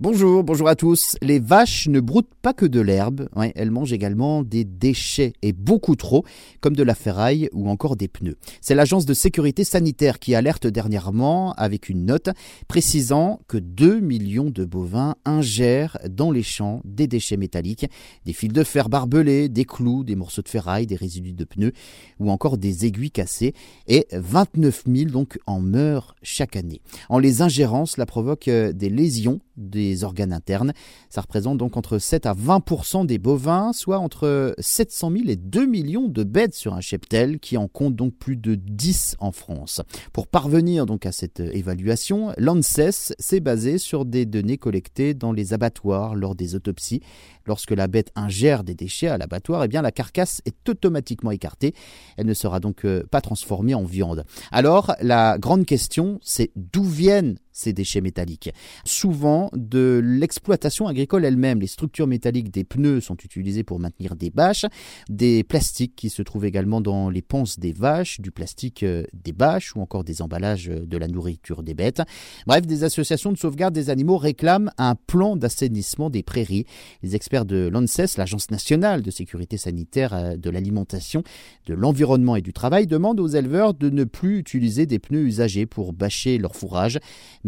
Bonjour, bonjour à tous. Les vaches ne broutent pas que de l'herbe, elles mangent également des déchets et beaucoup trop, comme de la ferraille ou encore des pneus. C'est l'agence de sécurité sanitaire qui alerte dernièrement avec une note précisant que 2 millions de bovins ingèrent dans les champs des déchets métalliques, des fils de fer barbelés, des clous, des morceaux de ferraille, des résidus de pneus ou encore des aiguilles cassées et 29 000 donc en meurent chaque année. En les ingérant, cela provoque euh, des lésions des organes internes. Ça représente donc entre 7 à 20% des bovins, soit entre 700 000 et 2 millions de bêtes sur un cheptel, qui en compte donc plus de 10 en France. Pour parvenir donc à cette évaluation, l'ANSES s'est basé sur des données collectées dans les abattoirs lors des autopsies. Lorsque la bête ingère des déchets à l'abattoir, eh bien la carcasse est automatiquement écartée. Elle ne sera donc euh, pas transformée en viande. Alors la grande question, c'est d'où viennent ces déchets métalliques. Souvent, de l'exploitation agricole elle-même, les structures métalliques des pneus sont utilisées pour maintenir des bâches, des plastiques qui se trouvent également dans les ponces des vaches, du plastique euh, des bâches ou encore des emballages de la nourriture des bêtes. Bref, des associations de sauvegarde des animaux réclament un plan d'assainissement des prairies. Les experts de l'ANSES, l'Agence nationale de sécurité sanitaire euh, de l'alimentation, de l'environnement et du travail, demandent aux éleveurs de ne plus utiliser des pneus usagés pour bâcher leur fourrage,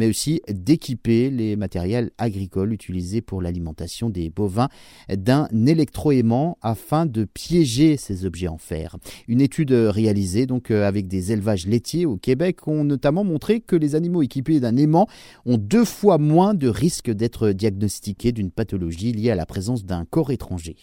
mais aussi d'équiper les matériels agricoles utilisés pour l'alimentation des bovins d'un électroaimant afin de piéger ces objets en fer. Une étude réalisée euh, avec des élevages laitiers au Québec ont notamment montré que les animaux équipés d'un aimant ont deux fois moins de risques d'être diagnostiqués d'une pathologie liée à la présence d'un corps étranger.